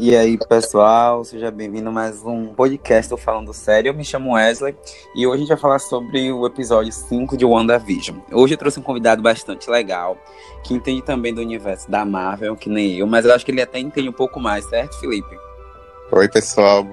E aí, pessoal, seja bem-vindo a mais um podcast do Falando Sério. Eu me chamo Wesley e hoje a gente vai falar sobre o episódio 5 de WandaVision. Hoje eu trouxe um convidado bastante legal, que entende também do universo da Marvel, que nem eu, mas eu acho que ele até entende um pouco mais, certo, Felipe? Oi, pessoal.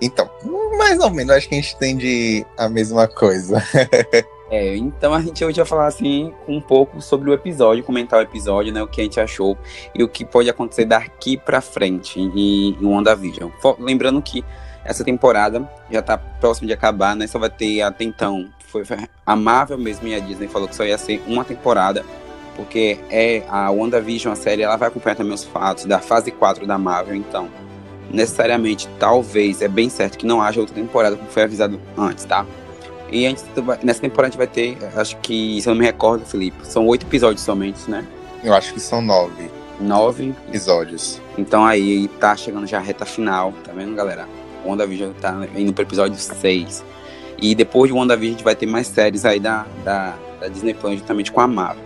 Então, mais ou menos, acho que a gente entende a mesma coisa. É, então a gente hoje vai falar assim um pouco sobre o episódio, comentar o episódio, né, o que a gente achou e o que pode acontecer daqui para frente em, em WandaVision. Lembrando que essa temporada já tá próximo de acabar, né? Só vai ter até então, foi a Marvel mesmo e a Disney falou que só ia ser uma temporada, porque é a WandaVision, a série, ela vai acompanhar também os fatos da fase 4 da Marvel, então necessariamente, talvez, é bem certo que não haja outra temporada, como foi avisado antes, tá? E a gente, nessa temporada a gente vai ter, acho que, se eu não me recordo, Felipe, são oito episódios somente, né? Eu acho que são nove. Nove episódios. Então aí tá chegando já a reta final, tá vendo, galera? O WandaVision tá indo pro episódio 6. E depois de WandaVision a gente vai ter mais séries aí da, da, da Disney Plus, juntamente com a Marvel.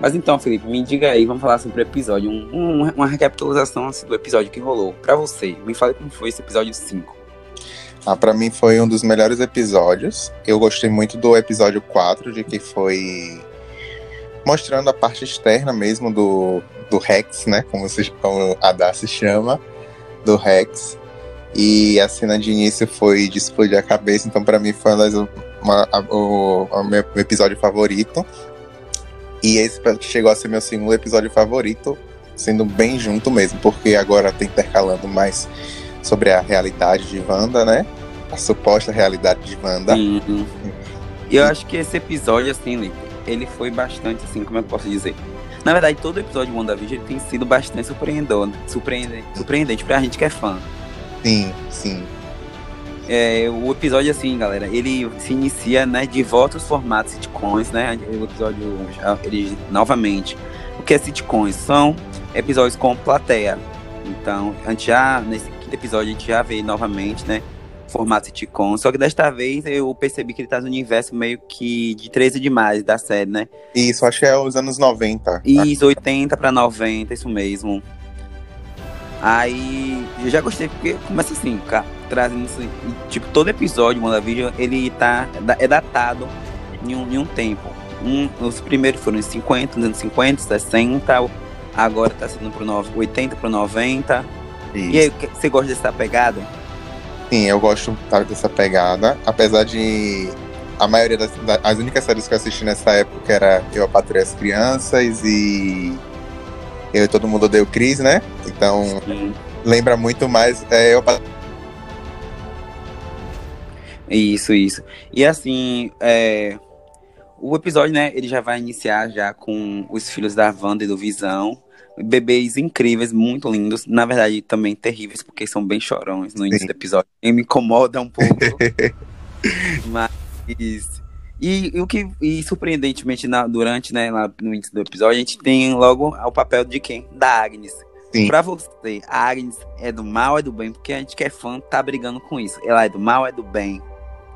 Mas então, Felipe, me diga aí, vamos falar sobre o episódio, um, um, uma recapitulação assim, do episódio que rolou. Pra você, me fale como foi esse episódio 5. Ah, para mim foi um dos melhores episódios. Eu gostei muito do episódio 4, de que foi mostrando a parte externa mesmo do, do Rex, né? Como, se, como a Darcy chama, do Rex. E a cena de início foi de explodir a cabeça, então para mim foi uma, uma, a, o, o meu episódio favorito. E esse chegou a ser meu segundo episódio favorito, sendo bem junto mesmo, porque agora tá intercalando mais sobre a realidade de Wanda, né? A suposta realidade de Wanda. Sim. E eu acho que esse episódio, assim, ele foi bastante, assim, como é eu posso dizer? Na verdade, todo episódio de WandaVision tem sido bastante surpreendente, surpreendente, surpreendente pra gente que é fã. Sim, sim. É, o episódio, assim, galera, ele se inicia, né, de volta aos formatos sitcoms, né? O episódio, ele, novamente, o que é sitcoms? São episódios com plateia. Então, a gente já, nesse episódio a gente já vê novamente, né? Formato sitcom. Só que desta vez eu percebi que ele tá no universo meio que de 13 demais da série, né? Isso, acho que é os anos 90. Isso, 80 pra 90, isso mesmo. Aí eu já gostei, porque começa assim, cara, trazendo assim, tipo, todo episódio WandaVision, ele tá, é datado em um, em um tempo. Um, os primeiros foram em 50, nos anos 50, 60, agora tá sendo pro 80 pro 90. Isso. E aí, você gosta dessa pegada? Sim, eu gosto dessa pegada, apesar de a maioria das, das únicas séries que eu assisti nessa época era Eu, a Patrulha as Crianças e Eu e Todo Mundo Odeio Cris, né? Então, Sim. lembra muito mais é, Eu, Isso, isso. E assim, é, o episódio, né, ele já vai iniciar já com os filhos da Wanda e do Visão, bebês incríveis, muito lindos. Na verdade, também terríveis, porque são bem chorões no início Sim. do episódio. E me incomoda um pouco. Mas. E, e, o que. E surpreendentemente, na, durante, né, lá no início do episódio, a gente tem logo o papel de quem? Da Agnes. Sim. Pra você, a Agnes é do mal ou é do bem? Porque a gente que é fã tá brigando com isso. Ela é do mal ou é do bem?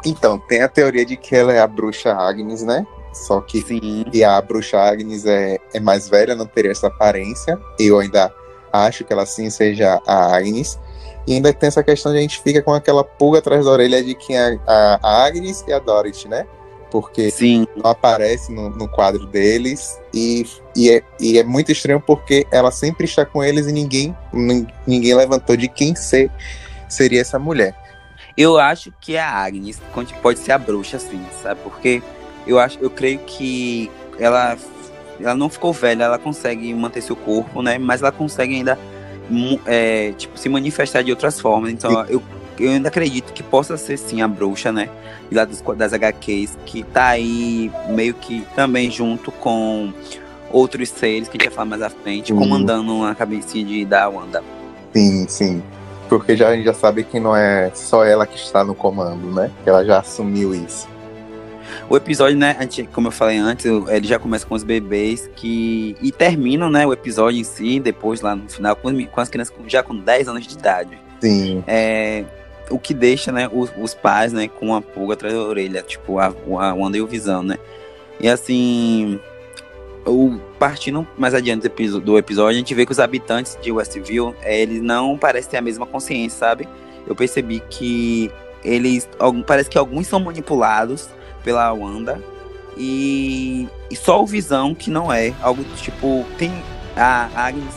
Então, tem a teoria de que ela é a bruxa Agnes, né? Só que Sim. e a bruxa Agnes é, é mais velha, não teria essa aparência. Eu ainda acho que ela sim seja a Agnes. E ainda tem essa questão de a gente fica com aquela pulga atrás da orelha de quem é a, a Agnes e a Dorothy, né? Porque sim. não aparece no, no quadro deles. E, e, é, e é muito estranho porque ela sempre está com eles e ninguém, ninguém levantou de quem ser, seria essa mulher. Eu acho que a Agnes pode ser a bruxa, assim, sabe? Porque eu acho, eu creio que ela, ela não ficou velha, ela consegue manter seu corpo, né? Mas ela consegue ainda é, tipo, se manifestar de outras formas. Então eu, eu ainda acredito que possa ser sim a bruxa, né? Lá das, das HQs, que tá aí meio que também junto com outros seres que a gente vai falar mais à frente, uhum. comandando a cabeça de da Wanda. Sim, sim. Porque já, a gente já sabe que não é só ela que está no comando, né? Ela já assumiu isso. O episódio, né, gente, como eu falei antes, ele já começa com os bebês que. E terminam, né, o episódio em si, depois lá no final, com, com as crianças já com 10 anos de idade. Sim. É, o que deixa, né, os, os, pais, né, com uma pulga atrás da orelha, tipo, a, a Wanda e o Visão, né? E assim. o, partindo mais adiante do episódio, a gente vê que os habitantes de Westview, eles não parecem ter a mesma consciência, sabe? Eu percebi que eles, parece que alguns são manipulados pela Wanda e, e só o Visão que não é, algo tipo, tem a Agnes,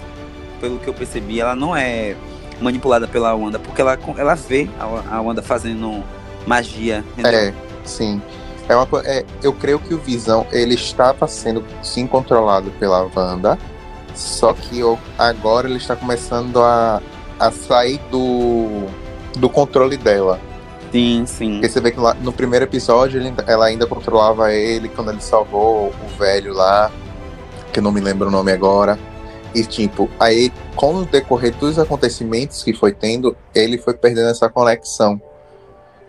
pelo que eu percebi, ela não é manipulada pela Wanda, porque ela, ela vê a, a Wanda fazendo magia. Entendeu? É, sim. É uma, é, eu creio que o Visão ele estava sendo sim controlado pela Wanda, só que eu, agora ele está começando a, a sair do, do controle dela. Sim, sim. Porque você vê que lá, no primeiro episódio ele, ela ainda controlava ele quando ele salvou o velho lá, que eu não me lembro o nome agora. E tipo, aí com o decorrer dos acontecimentos que foi tendo, ele foi perdendo essa conexão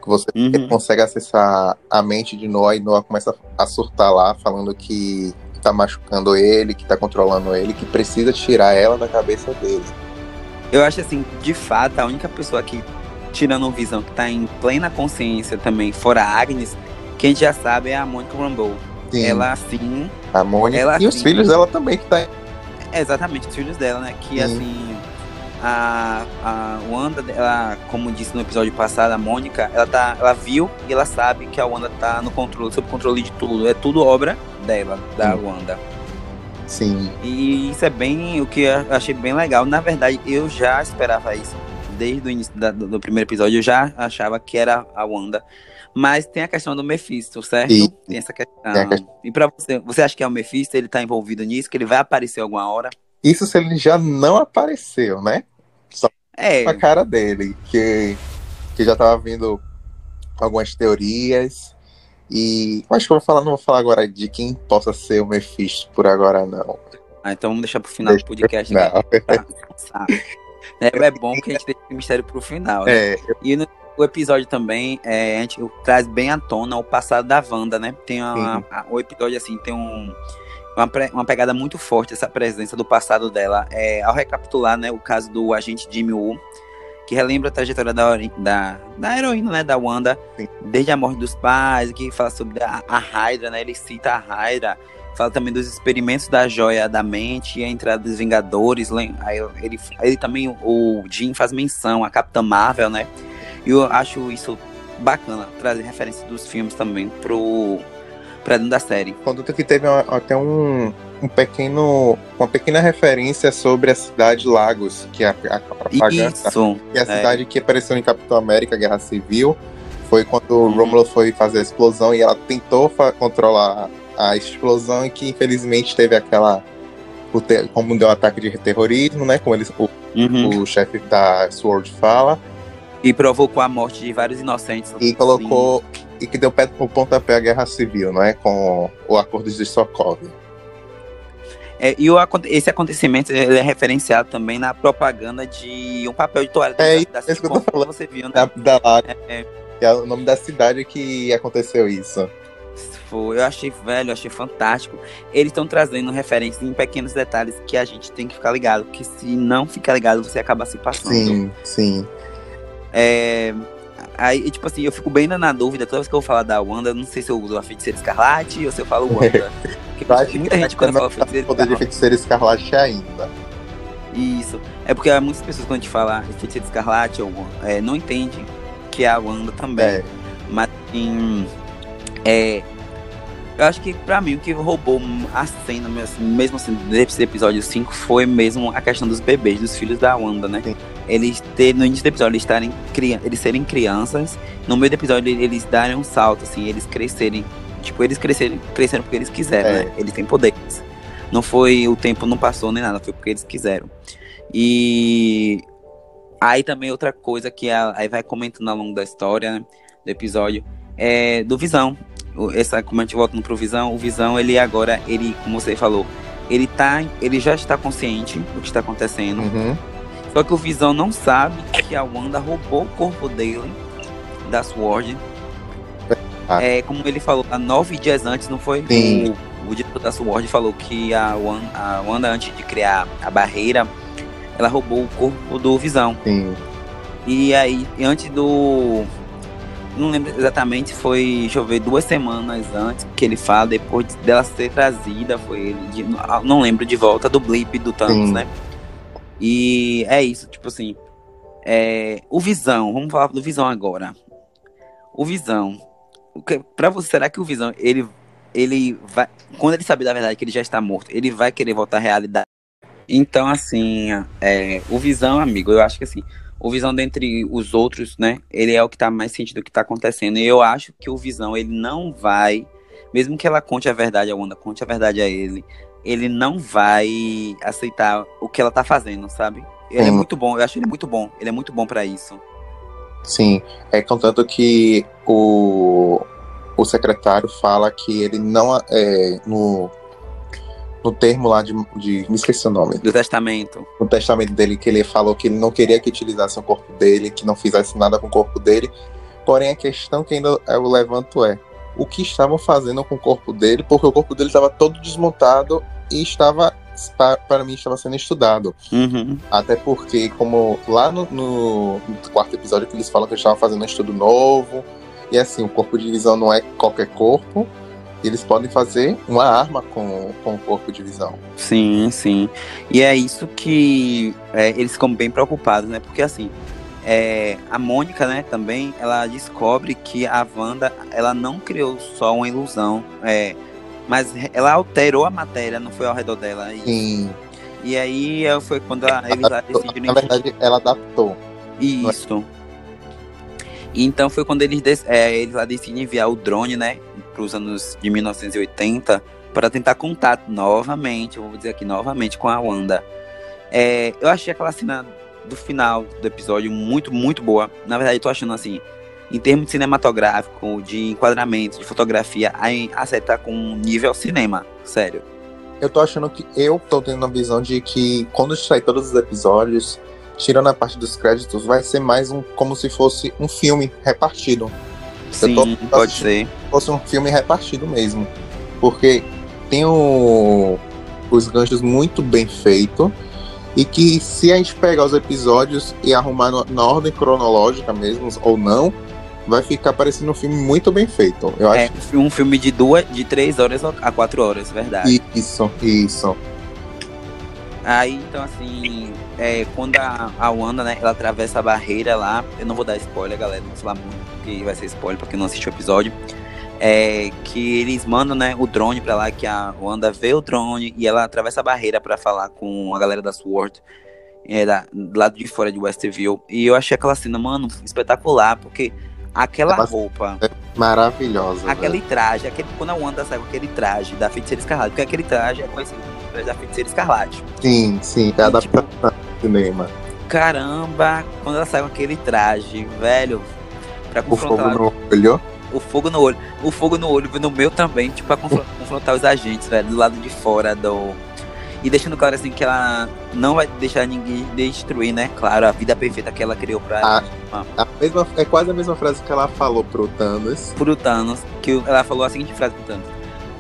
que você uhum. consegue acessar a mente de Noah e Noah começa a surtar lá, falando que tá machucando ele, que tá controlando ele, que precisa tirar ela da cabeça dele. Eu acho assim, de fato, a única pessoa que, tirando visão, que tá em plena consciência também, fora a Agnes, que a gente já sabe é a Mônica Rambeau. Sim. Ela assim. A Mônica ela, e assim, os filhos dela também que tá. Exatamente, os filhos dela, né? Que Sim. assim a, a Wanda, ela, como disse no episódio passado, a Mônica, ela, tá, ela viu e ela sabe que a Wanda tá no controle, sob controle de tudo. É tudo obra dela, da Sim. Wanda. Sim. E isso é bem o que eu achei bem legal. Na verdade, eu já esperava isso. Desde o início da, do primeiro episódio, eu já achava que era a Wanda. Mas tem a questão do Mephisto, certo? E, tem essa questão. E para você, você acha que é o Mephisto? Ele tá envolvido nisso? Que ele vai aparecer alguma hora? Isso se ele já não apareceu, né? Só é. a cara dele, que, que já tava vindo algumas teorias. E acho que eu vou falar, não vou falar agora de quem possa ser o Mephisto por agora, não. Ah, então vamos deixar pro final Deixa do podcast. Né? É, é bom que a gente deixe o mistério pro final. Né? É. E no, o episódio também é, a gente traz bem à tona o passado da Wanda, né? Tem uma, a, o episódio assim, tem um uma, uma pegada muito forte essa presença do passado dela. É, ao recapitular né, o caso do agente Jimmy Woo, que relembra a trajetória da, da, da heroína, né, da Wanda, Sim. desde a morte dos pais, que fala sobre a, a Hydra, né, ele cita a Hydra, fala também dos experimentos da joia da mente e a entrada dos Vingadores, aí ele, ele também, o Jim faz menção a Capitã Marvel, né, e eu acho isso bacana, trazer referência dos filmes também pro, pra dentro da série. Quando que teve até um, um pequeno, uma pequena referência sobre a cidade Lagos, que é a, a propaganda, Isso, que é a é. cidade que apareceu em Capitão América, Guerra Civil, foi quando o uhum. Romulo foi fazer a explosão e ela tentou controlar a explosão e que infelizmente teve aquela como deu um ataque de terrorismo, né? Como eles, o, uhum. o chefe da Sword fala. E provocou a morte de vários inocentes. E colocou assim e que deu pé o pontapé à guerra civil, não é? Com o acordo de Sokovia. É, e o, esse acontecimento é referenciado também na propaganda de um papel de toalha é, da, da isso que eu tô falando. Você viu, né? Da, da é, é. Que é o nome da cidade que aconteceu isso. Foi, eu achei velho, eu achei fantástico. Eles estão trazendo referências em pequenos detalhes que a gente tem que ficar ligado, porque se não ficar ligado, você acaba se passando. Sim, sim. É, Aí, tipo assim, eu fico bem na dúvida, toda vez que eu vou falar da Wanda, não sei se eu uso a feiticeira escarlate ou se eu falo Wanda. Porque muita gente quando fala feiticeira poder de feiticeira escarlate ainda. Isso. É porque muitas pessoas quando a gente fala feiticeira escarlate ou é, não entende que é a Wanda também. É. Mas assim, é, eu acho que pra mim o que roubou a cena, mesmo assim, desse episódio 5, foi mesmo a questão dos bebês, dos filhos da Wanda, né? Sim eles ter, no início do episódio eles estarem eles serem crianças, no meio do episódio eles darem um salto, assim, eles crescerem. Tipo, eles crescerem, cresceram porque eles quiseram, é. né? Eles têm poderes. Não foi o tempo não passou nem nada, foi porque eles quiseram. E aí também outra coisa que a, aí vai comentando ao longo da história, né, do episódio, é do Visão. Essa, como a gente volta pro Visão, o Visão, ele agora, ele, como você falou, ele tá, ele já está consciente do que está acontecendo. Uhum. Só que o Visão não sabe que a Wanda roubou o corpo dele, da Sword. Ah. É, como ele falou, há nove dias antes, não foi? Sim. O, o diretor da Sword falou que a Wanda, a Wanda, antes de criar a barreira, ela roubou o corpo do Visão. Sim. E aí, antes do não lembro exatamente, foi, deixa eu ver, duas semanas antes que ele fala, depois dela ser trazida, foi ele, de, não lembro, de volta do blip do Thanos, Sim. né? E é isso, tipo assim, é, o Visão, vamos falar do Visão agora. O Visão, para você, será que o Visão, ele, ele vai, quando ele saber da verdade que ele já está morto, ele vai querer voltar à realidade? Então, assim, é, o Visão, amigo, eu acho que assim, o Visão dentre os outros, né, ele é o que tá mais sentindo o que tá acontecendo. E eu acho que o Visão, ele não vai, mesmo que ela conte a verdade a Wanda, conte a verdade a ele, ele não vai aceitar o que ela tá fazendo, sabe? Ele é muito bom, eu acho ele muito bom, ele é muito bom para isso. Sim, é contanto que o, o secretário fala que ele não é, no no termo lá de, de. Me esqueci o nome. Do testamento. No testamento dele, que ele falou que ele não queria que utilizasse o corpo dele, que não fizesse nada com o corpo dele. Porém, a questão que ainda eu levanto é o que estavam fazendo com o corpo dele, porque o corpo dele estava todo desmontado e estava, para mim, estava sendo estudado. Uhum. Até porque, como lá no, no, quarto episódio que eles falam que eles estavam fazendo um estudo novo, e assim, o corpo de visão não é qualquer corpo, eles podem fazer uma arma com, com o corpo de visão. Sim, sim. E é isso que é, eles ficam bem preocupados, né? Porque assim, é, a Mônica, né, também, ela descobre que a Wanda, ela não criou só uma ilusão, é, mas ela alterou a matéria, não foi ao redor dela. E, Sim. E aí é, foi quando a, eles decidiram... Na verdade, ela adaptou. Isso. E então foi quando eles, é, eles lá decidem enviar o drone, né, para os anos de 1980 para tentar contato novamente, vou dizer aqui novamente, com a Wanda. É, eu achei aquela cena do final do episódio muito, muito boa. Na verdade, eu tô achando assim, em termos de cinematográfico, de enquadramento, de fotografia, a, a série tá com nível cinema, sério. Eu tô achando que eu tô tendo a visão de que quando sair todos os episódios, tirando a parte dos créditos, vai ser mais um como se fosse um filme repartido. Sim, pode ser. Fosse um filme repartido mesmo. Porque tem o, os ganchos muito bem feitos. E que se a gente pegar os episódios e arrumar no, na ordem cronológica mesmo, ou não, vai ficar parecendo um filme muito bem feito. Eu é, acho. um filme de duas, de três horas a quatro horas, verdade. Isso, isso. Aí, então, assim, é, quando a, a Wanda, né, ela atravessa a barreira lá, eu não vou dar spoiler, galera, não vou falar muito, porque vai ser spoiler pra quem não assistiu o episódio, é, que eles mandam, né, o drone pra lá, que a Wanda vê o drone e ela atravessa a barreira pra falar com a galera da SWORD, é, da, do lado de fora de Westview, e eu achei aquela cena, mano, espetacular, porque aquela é roupa... É maravilhosa. Aquele velho. traje, aquele, quando a Wanda sai com aquele traje da Feiticeira Escarlate, porque aquele traje é conhecido como da Feiticeira Escarlate. Sim, sim, é adaptação tipo, cinema. Caramba, quando ela sai com aquele traje, velho, pra confrontar... O fogo no olho. O fogo no olho. O fogo no olho no meu também, tipo, pra confrontar os agentes, velho, do lado de fora do... E deixando claro assim que ela não vai deixar ninguém destruir, né? Claro, a vida perfeita que ela criou pra a, a mesma, É quase a mesma frase que ela falou pro Thanos. Pro Thanos, que ela falou a seguinte frase pro Thanos.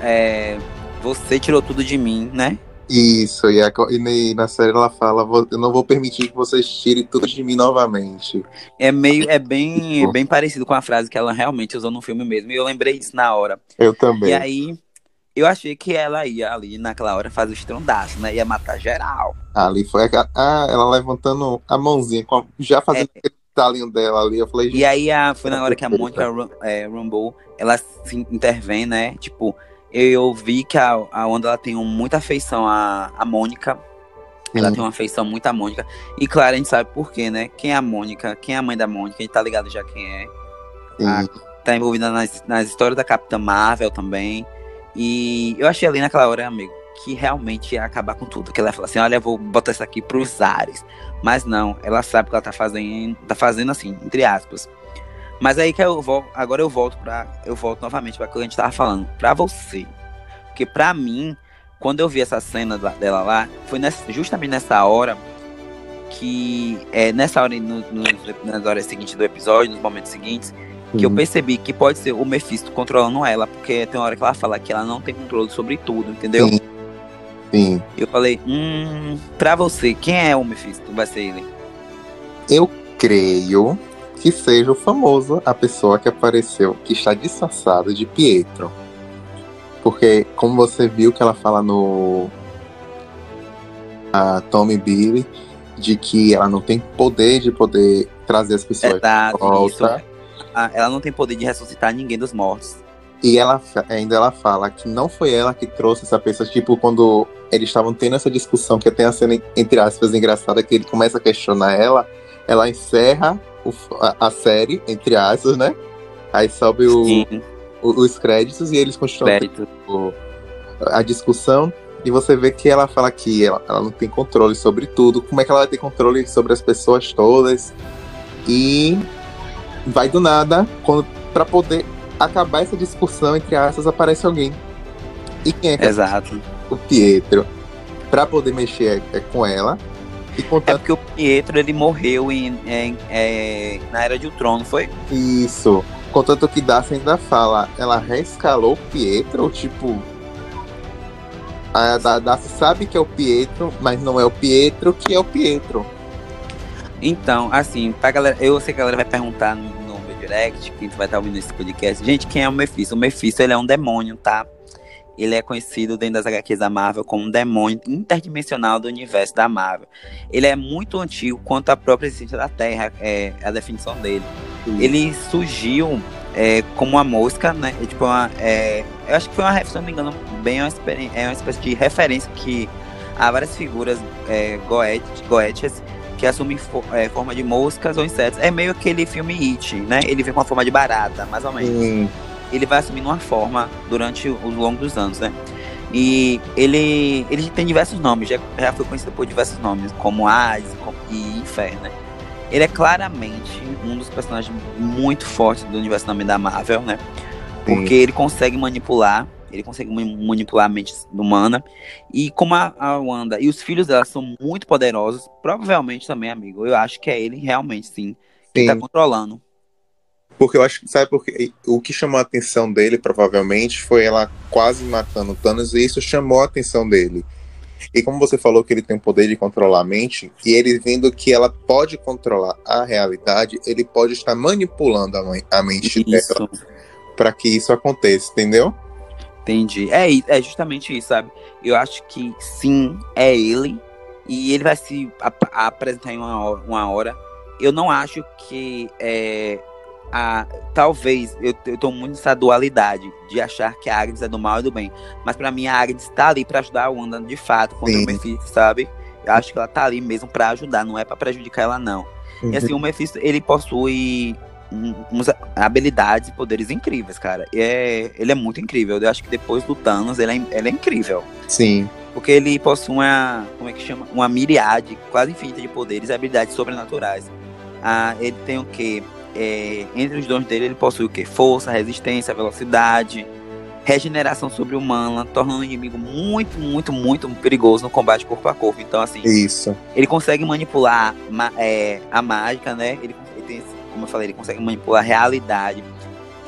É, você tirou tudo de mim, né? Isso, e, a, e, na série ela fala, eu não vou permitir que vocês tirem tudo de mim novamente. É meio, é bem, tipo. bem parecido com a frase que ela realmente usou no filme mesmo, e eu lembrei disso na hora. Eu também. E aí, eu achei que ela ia ali naquela hora fazer o estrondaço, né? Ia matar geral. Ali foi a, ah, ela levantando a mãozinha, já fazendo é. aquele talinho dela ali. Eu falei, e aí a, foi na hora que a Mônica é, Rumble, ela se intervém, né? Tipo, eu vi que a, a Wanda ela tem muita afeição à, à Mônica. Ela tem uma afeição muito à Mônica. E claro, a gente sabe por quê, né? Quem é a Mônica? Quem é a mãe da Mônica? A gente tá ligado já quem é. A, tá envolvida nas, nas histórias da Capitã Marvel também. E eu achei ali naquela hora, amigo, que realmente ia acabar com tudo. Que ela falou assim: olha, eu vou botar isso aqui pros ares. Mas não, ela sabe que ela tá fazendo, tá fazendo assim, entre aspas. Mas aí que eu volto, agora eu volto para eu volto novamente para o que a gente tava falando, para você. Porque para mim, quando eu vi essa cena dela lá, foi nessa, justamente nessa hora que é nessa hora no, no, nas horas seguintes do episódio, nos momentos seguintes, que eu uhum. percebi que pode ser o Mephisto controlando ela, porque tem uma hora que ela fala que ela não tem controle sobre tudo, entendeu? Sim. Sim. Eu falei, hum, pra você, quem é o Mephisto? Vai ser ele? Eu creio que seja o famoso, a pessoa que apareceu, que está disfarçada de Pietro. Porque, como você viu que ela fala no. A Tommy Billy, de que ela não tem poder de poder trazer as pessoas Exato, de volta. Ah, ela não tem poder de ressuscitar ninguém dos mortos. E ela ainda ela fala que não foi ela que trouxe essa pessoa, tipo, quando eles estavam tendo essa discussão, que tem a cena, entre aspas, engraçada, que ele começa a questionar ela, ela encerra o, a, a, série, entre aspas, né? Aí sobe o, o, os créditos e eles continuam a discussão. E você vê que ela fala que ela, ela não tem controle sobre tudo. Como é que ela vai ter controle sobre as pessoas todas? E vai do nada, quando para poder acabar essa discussão, entre aspas, aparece alguém. E quem é que Exato. É? O Pietro. Para poder mexer é, com ela. E. É porque o Pietro ele morreu em, em, em, na Era de Ultron, não foi? Isso. Contanto que Darcy ainda fala, ela reescalou o Pietro, tipo. A Darcy sabe que é o Pietro, mas não é o Pietro que é o Pietro. Então, assim, pra galera, eu sei que a galera vai perguntar no, no meu direct, quem vai estar ouvindo esse podcast. Gente, quem é o Mephisto? O Mephisto, ele é um demônio, tá? Ele é conhecido dentro das HQs da Marvel como um demônio interdimensional do universo da Marvel. Ele é muito antigo quanto a própria existência da Terra, é a definição dele. Ele surgiu é, como uma mosca, né? É, tipo, uma, é, eu acho que foi uma, se não me engano, bem uma, é uma espécie de referência que há várias figuras é, goéticas que assumem for, é, forma de moscas ou insetos. É meio aquele filme It, né? Ele vem com a forma de barata, mais ou menos. Ele vai assumindo uma forma durante o longo dos anos, né? E ele, ele tem diversos nomes, já, já foi conhecido por diversos nomes, como Hades e Inferno, né? Ele é claramente um dos personagens muito fortes do universo da Marvel, né? Porque Sim. ele consegue manipular ele consegue manipular a mente humana. E como a, a Wanda e os filhos dela são muito poderosos, provavelmente também, amigo, eu acho que é ele realmente, sim, que tá sim. tá controlando. Porque eu acho que, sabe, porque o que chamou a atenção dele, provavelmente, foi ela quase matando Thanos, e isso chamou a atenção dele. E como você falou que ele tem o poder de controlar a mente, e ele vendo que ela pode controlar a realidade, ele pode estar manipulando a, a mente isso. dela para que isso aconteça, entendeu? Entendi. É, é justamente isso, sabe? Eu acho que sim, é ele. E ele vai se ap apresentar em uma hora, uma hora. Eu não acho que é, a, talvez eu, eu tô muito nessa dualidade de achar que a Agnes é do mal e do bem. Mas para mim a Agnes tá ali para ajudar a Wanda de fato contra sim. o Mephisto, sabe? Eu acho que ela tá ali mesmo para ajudar, não é para prejudicar ela não. Uhum. E assim, o Mephisto, ele possui umas habilidades e poderes incríveis, cara. É, ele é muito incrível. Eu acho que depois do Thanos, ele é, ele é incrível. Sim. Porque ele possui uma, como é que chama? Uma miriade quase infinita de poderes e habilidades sobrenaturais. Ah, ele tem o que? É, entre os dons dele, ele possui o que? Força, resistência, velocidade, regeneração sobre-humana, tornando o inimigo muito, muito, muito perigoso no combate corpo a corpo. Então, assim. Isso. Ele consegue manipular é, a mágica, né? Ele, ele tem como eu falei, ele consegue manipular a realidade.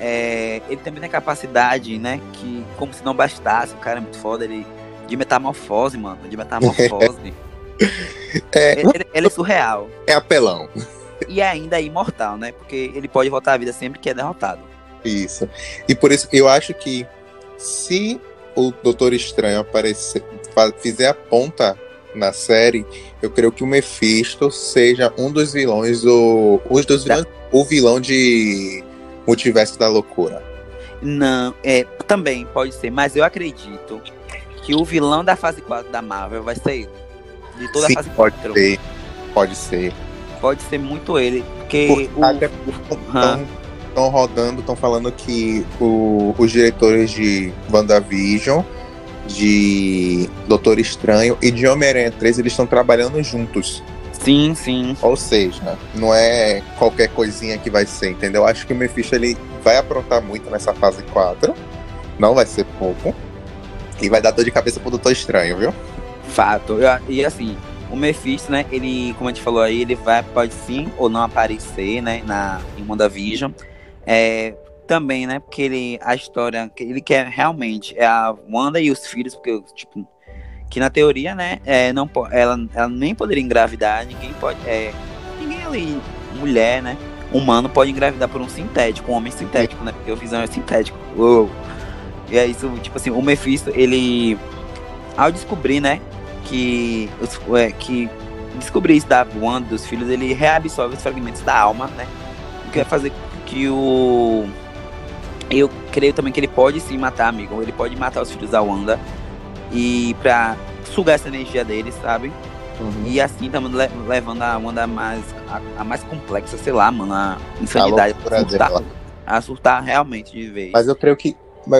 É, ele também tem a capacidade, né, que como se não bastasse, o cara é muito foda, ele de metamorfose, mano, de metamorfose. é, ele, ele, é surreal. É apelão. E ainda é imortal, né? Porque ele pode voltar à vida sempre que é derrotado. Isso. E por isso eu acho que se o Doutor Estranho aparecer, fizer a ponta na série, eu creio que o Mephisto seja um dos vilões do. Os dos vilões, o vilão de Multiverso da Loucura. Não, é, também pode ser, mas eu acredito que o vilão da fase 4 da Marvel vai ser ele. De toda Sim, a fase pode 4. Ser, pode ser. Pode ser muito ele. Porque estão rodando, estão falando que o, os diretores de WandaVision de Doutor Estranho e de Homem-Aranha 3, eles estão trabalhando juntos. Sim, sim. Ou seja, não é qualquer coisinha que vai ser, entendeu? Acho que o Mephisto ele vai aprontar muito nessa fase 4. Não vai ser pouco. E vai dar dor de cabeça pro Doutor Estranho, viu? Fato. E assim, o Mephisto, né? Ele, como a gente falou aí, ele vai, pode sim ou não aparecer, né? Na, em WandaVision. É, também, né? Porque ele, a história que ele quer realmente é a Wanda e os filhos, porque, tipo, que na teoria, né, é, não, ela, ela nem poderia engravidar, ninguém pode, é, ninguém ali, mulher, né, humano pode engravidar por um sintético, um homem sintético, né? Porque o Visão é sintético. Uou. E é isso, tipo assim, o Mephisto, ele. Ao descobrir, né? Que. É, que descobrir isso da Wanda, dos filhos, ele reabsorve os fragmentos da alma, né? O que vai fazer que o. Eu creio também que ele pode sim matar, amigo. Ele pode matar os filhos da Wanda. E pra sugar essa energia deles, sabe? Uhum. E assim estamos levando a Wanda mais, a, a, mais complexa, sei lá, mano, a insanidade. A surtar, a surtar realmente de vez. Mas eu creio que.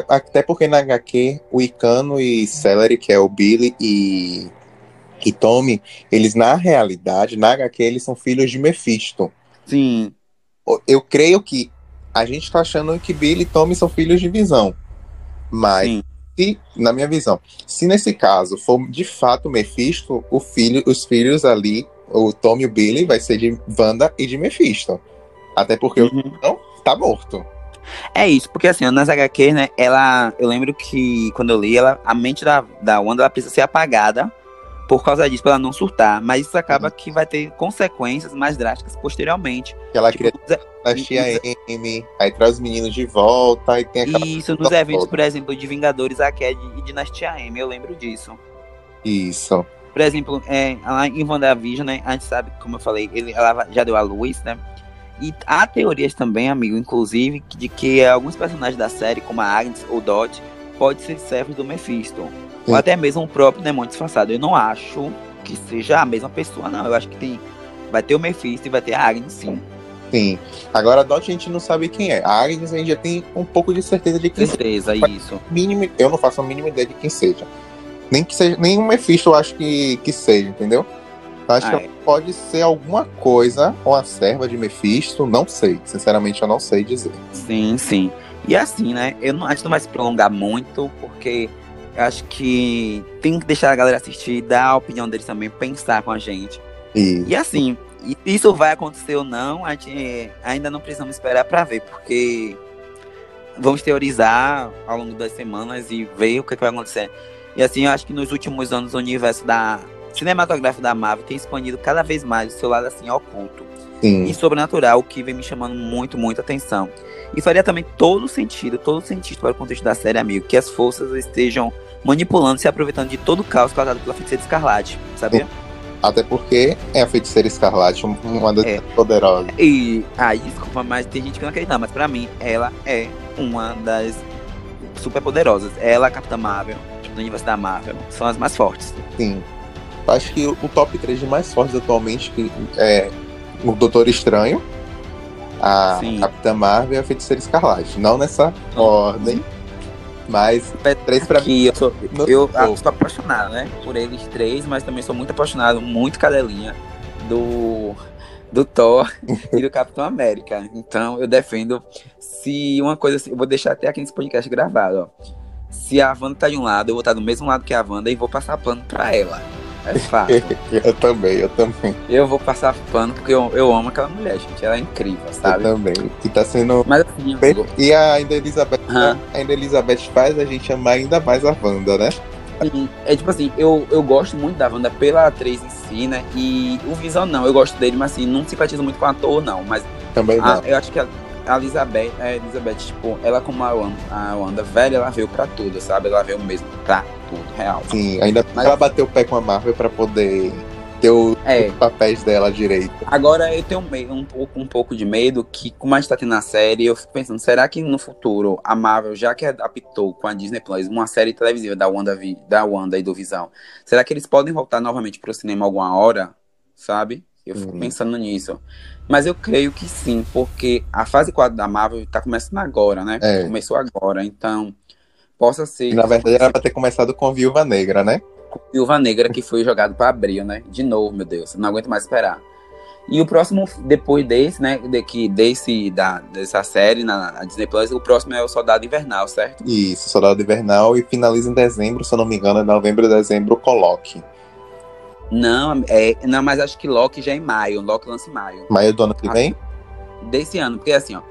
Até porque na HQ, o Icano e Celery, que é o Billy e, e Tommy, eles na realidade, na HQ, eles são filhos de Mephisto. Sim. Eu creio que a gente tá achando que Billy e Tommy são filhos de Visão. Mas Sim se, na minha visão, se nesse caso for de fato Mephisto, o filho, os filhos ali, o Tom e o Billy, vai ser de Wanda e de Mephisto. Até porque uhum. o não tá morto. É isso, porque assim, nas HQ, né, ela. Eu lembro que quando eu li, ela, a mente da, da Wanda ela precisa ser apagada por causa disso, pra ela não surtar. Mas isso acaba uhum. que vai ter consequências mais drásticas posteriormente. Que ela tipo, cria Dinastia M, aí traz os meninos de volta, e tem aquela. Isso, nos eventos, por exemplo, de Vingadores Aked e Dinastia M, eu lembro disso. Isso. Por exemplo, é, lá em WandaVision, né, a gente sabe, como eu falei, ele, ela já deu a luz, né? E há teorias também, amigo, inclusive, de que alguns personagens da série, como a Agnes ou Dot, pode ser servos do Mephisto. Sim. Ou até mesmo o próprio demônio disfarçado. Eu não acho que seja a mesma pessoa, não. Eu acho que tem. Vai ter o Mephisto e vai ter a Agnes, sim. Sim. Agora a Dot a gente não sabe quem é. A Agnes a gente já tem um pouco de certeza de quem certeza, seja. isso. Mínimo, eu não faço a mínima ideia de quem seja. Nem que seja. Nem o Mephisto eu acho que, que seja, entendeu? Acho ah, que é. pode ser alguma coisa, ou a serva de Mephisto, não sei. Sinceramente, eu não sei dizer. Sim, sim. E assim, né? Eu não, a gente não vai se prolongar muito, porque acho que tem que deixar a galera assistir, dar a opinião deles também, pensar com a gente. Isso. E assim, isso vai acontecer ou não, a gente ainda não precisamos esperar para ver, porque vamos teorizar ao longo das semanas e ver o que, que vai acontecer. E assim, eu acho que nos últimos anos o universo da cinematográfico da Marvel tem expandido cada vez mais o seu lado assim oculto Sim. e sobrenatural, o que vem me chamando muito, muito atenção. E faria também todo sentido, todo sentido para o contexto da série, amigo, que as forças estejam manipulando, se aproveitando de todo o caos causado pela feiticeira escarlate, sabia? Até porque é a feiticeira escarlate, uma das é. poderosas. E aí, ah, desculpa, mas tem gente que não acredita, mas pra mim, ela é uma das super poderosas. Ela, a Capitã Marvel, do universo da Marvel, são as mais fortes. Sim. Acho que o top 3 de mais fortes atualmente é o Doutor Estranho, a Sim. Capitã Marvel e a Feiticeira Escarlate. Não nessa ordem, mas três pra mim. Eu sou, eu sou apaixonado, né? Por eles três, mas também sou muito apaixonado, muito cadelinha do, do Thor e do Capitão América. Então eu defendo. Se uma coisa assim, eu vou deixar até aqui nesse podcast gravado, ó. Se a Wanda tá de um lado, eu vou estar do mesmo lado que a Wanda e vou passar pano pra ela. É fácil. eu também, eu também. Eu vou passar pano porque eu, eu amo aquela mulher, gente. Ela é incrível, sabe? Eu também. E tá sendo. Mas assim, amigo... E ainda Elizabeth, uhum. ainda Elizabeth faz a gente amar ainda mais a Wanda, né? Sim, é tipo assim, eu, eu gosto muito da Wanda pela atriz em si, né? E o Visão não, eu gosto dele, mas assim, não simpatizo muito com o ator, não. Mas também não. A, eu acho que a, a Elizabeth, a Elizabeth, tipo, ela como a Wanda, a Wanda velha, ela veio pra tudo, sabe? Ela veio mesmo pra tudo, real. Sim, ainda Mas, ela bateu o pé com a Marvel pra poder ter o, é. os papéis dela direito. Agora eu tenho meio, um, pouco, um pouco de medo que, como a gente tá tendo na série, eu fico pensando, será que no futuro a Marvel, já que adaptou com a Disney Plus uma série televisiva da Wanda, da Wanda e do Visão, será que eles podem voltar novamente pro cinema alguma hora? Sabe? Eu fico uhum. pensando nisso. Mas eu creio que sim, porque a fase 4 da Marvel tá começando agora, né? É. Começou agora, então possa ser. E, na verdade, era pra ter começado com Viúva Negra, né? Viúva Negra, que foi jogado para abril, né? De novo, meu Deus, não aguento mais esperar. E o próximo, depois desse, né? De, que, desse, da, dessa série na, na, Disney Plus, o próximo é o Soldado Invernal, certo? Isso, Soldado Invernal, e finaliza em dezembro, se eu não me engano, é novembro, dezembro, coloque. Não, é, não, mas acho que Loki já é em maio. Loki lança em maio. Maio do ano que vem? Desse ano, porque assim, ó.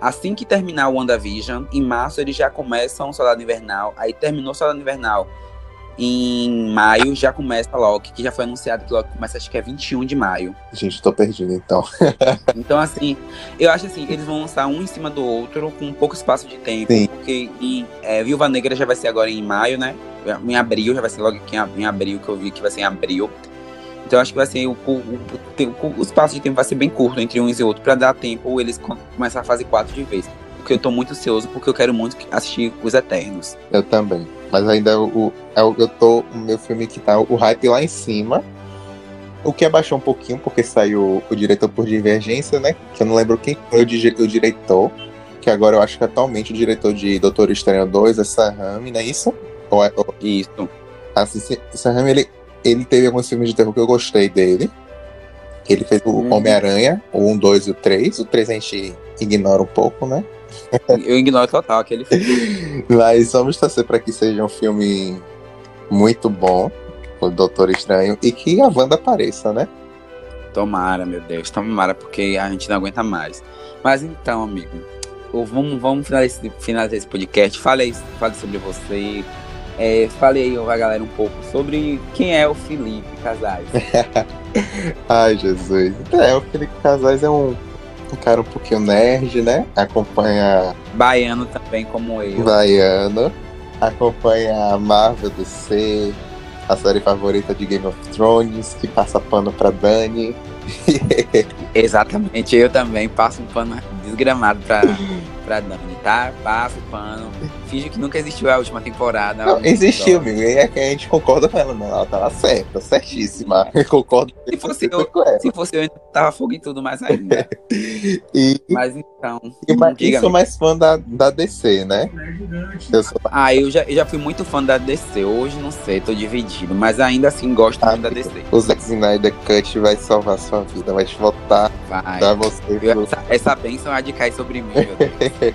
Assim que terminar o WandaVision, em março eles já começam o Soldado Invernal. Aí terminou o Soldado Invernal. Em maio já começa Loki, que já foi anunciado que Loki começa acho que é 21 de maio. Gente, tô perdido então. então, assim, eu acho assim, eles vão lançar um em cima do outro, com pouco espaço de tempo. Sim. Porque em, é, Viúva Negra já vai ser agora em maio, né? Em abril, já vai ser logo aqui em abril, que eu vi que vai ser em abril. Então acho que vai ser o, o, o, o espaço de tempo vai ser bem curto entre uns e outros, para dar tempo eles começar a fase 4 de vez. Porque eu tô muito ansioso, porque eu quero muito assistir Os Eternos. Eu também. Mas ainda o, é o, eu tô. O meu filme que tá o hype lá em cima. O que abaixou um pouquinho, porque saiu o diretor por divergência, né? Que eu não lembro quem foi o, o diretor. Que agora eu acho que atualmente o diretor de Doutor Estranho 2 é Sam Raimi, não é isso? Ou é, ou... Isso. Assim, Sam Raimi, ele, ele teve alguns filmes de terror que eu gostei dele. Ele fez o hum. Homem-Aranha, o 1, 2 e o 3. O 3 a gente ignora um pouco, né? Eu ignoro total aquele filme. Mas vamos torcer para que seja um filme muito bom, o Doutor Estranho, e que a Wanda apareça, né? Tomara, meu Deus, tomara, porque a gente não aguenta mais. Mas então, amigo, vamos, vamos finalizar, finalizar esse podcast. Fale, fale sobre você. É, fale aí a galera um pouco sobre quem é o Felipe Casais. Ai, Jesus. É, o Felipe Casais é um um cara um pouquinho nerd, né? Acompanha. Baiano também, como eu. Baiano. Acompanha a Marvel do C, a série favorita de Game of Thrones, que passa pano pra Dani. Exatamente, eu também passo um pano desgramado pra, pra Dani, tá? Passo pano. Finge que nunca existiu a última temporada. Não, existiu, amigo. E é que a gente concorda com ela, não. Ela tava certa, certíssima. Eu concordo. Se fosse eu, se fosse eu, eu tava fogo em tudo mais ainda. e, mas então. E, mas, eu sou mais fã da, da DC, né? Eu sou... Ah, eu já, eu já fui muito fã da DC. Hoje não sei, tô dividido. Mas ainda assim gosto ah, muito da DC. O Zack Snyder Cut vai salvar sua vida, vai te voltar. Vai. Dar você essa, essa bênção há de cair sobre mim, meu Deus.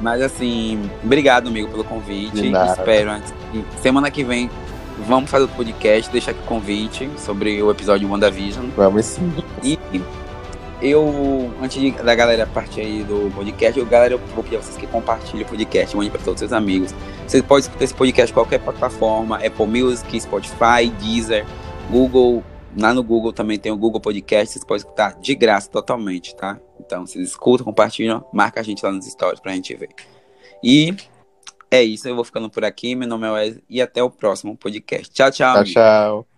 Mas assim, obrigado, amigo, pelo convite. Espero antes. Semana que vem vamos fazer o podcast, deixar aqui o convite sobre o episódio WandaVision. Vamos sim. E eu, antes da galera partir aí do podcast, eu, galera, eu vou pedir a vocês que compartilhem o podcast, mande para todos os seus amigos. Você pode escutar esse podcast em qualquer plataforma, Apple Music, Spotify, Deezer, Google. Lá no Google também tem o Google Podcast, vocês podem escutar de graça totalmente, tá? Então, vocês escutam, compartilham, marca a gente lá nos stories pra gente ver. E é isso, eu vou ficando por aqui. Meu nome é Wesley e até o próximo podcast. Tchau, tchau. Tchau, tchau.